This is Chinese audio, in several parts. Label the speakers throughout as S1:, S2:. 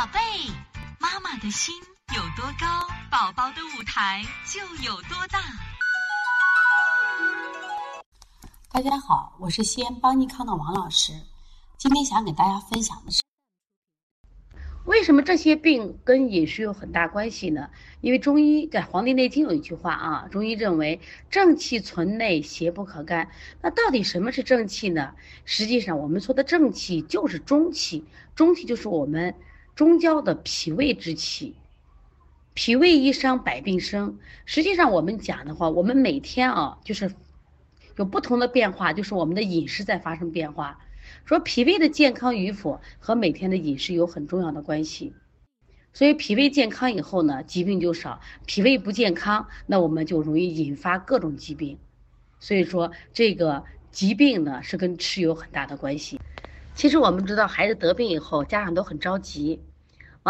S1: 宝贝，妈妈的心有多高，宝宝的舞台就有多大。
S2: 大家好，我是西安邦尼康的王老师。今天想给大家分享的是，
S3: 为什么这些病跟饮食有很大关系呢？因为中医在《黄帝内经》有一句话啊，中医认为正气存内，邪不可干。那到底什么是正气呢？实际上，我们说的正气就是中气，中气就是我们中焦的脾胃之气。脾胃一伤，百病生。实际上，我们讲的话，我们每天啊，就是有不同的变化，就是我们的饮食在发生变化。说脾胃的健康与否和每天的饮食有很重要的关系。所以脾胃健康以后呢，疾病就少；脾胃不健康，那我们就容易引发各种疾病。所以说，这个疾病呢是跟吃有很大的关系。其实我们知道，孩子得病以后，家长都很着急。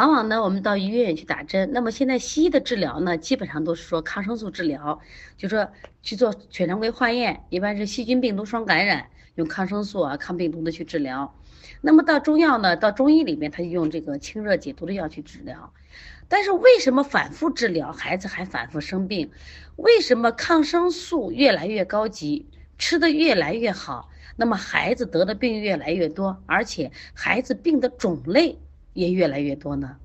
S3: 往往呢，我们到医院去打针。那么现在西医的治疗呢，基本上都是说抗生素治疗，就说去做血常规化验，一般是细菌病毒双感染，用抗生素啊、抗病毒的去治疗。那么到中药呢，到中医里面，他就用这个清热解毒的药去治疗。但是为什么反复治疗，孩子还反复生病？为什么抗生素越来越高级，吃的越来越好，那么孩子得的病越来越多，而且孩子病的种类？也越来越多呢，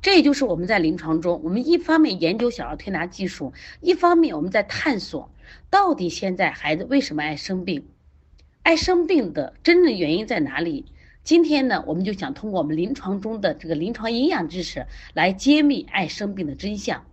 S3: 这也就是我们在临床中，我们一方面研究小儿推拿技术，一方面我们在探索，到底现在孩子为什么爱生病，爱生病的真正原因在哪里？今天呢，我们就想通过我们临床中的这个临床营养知识，来揭秘爱生病的真相。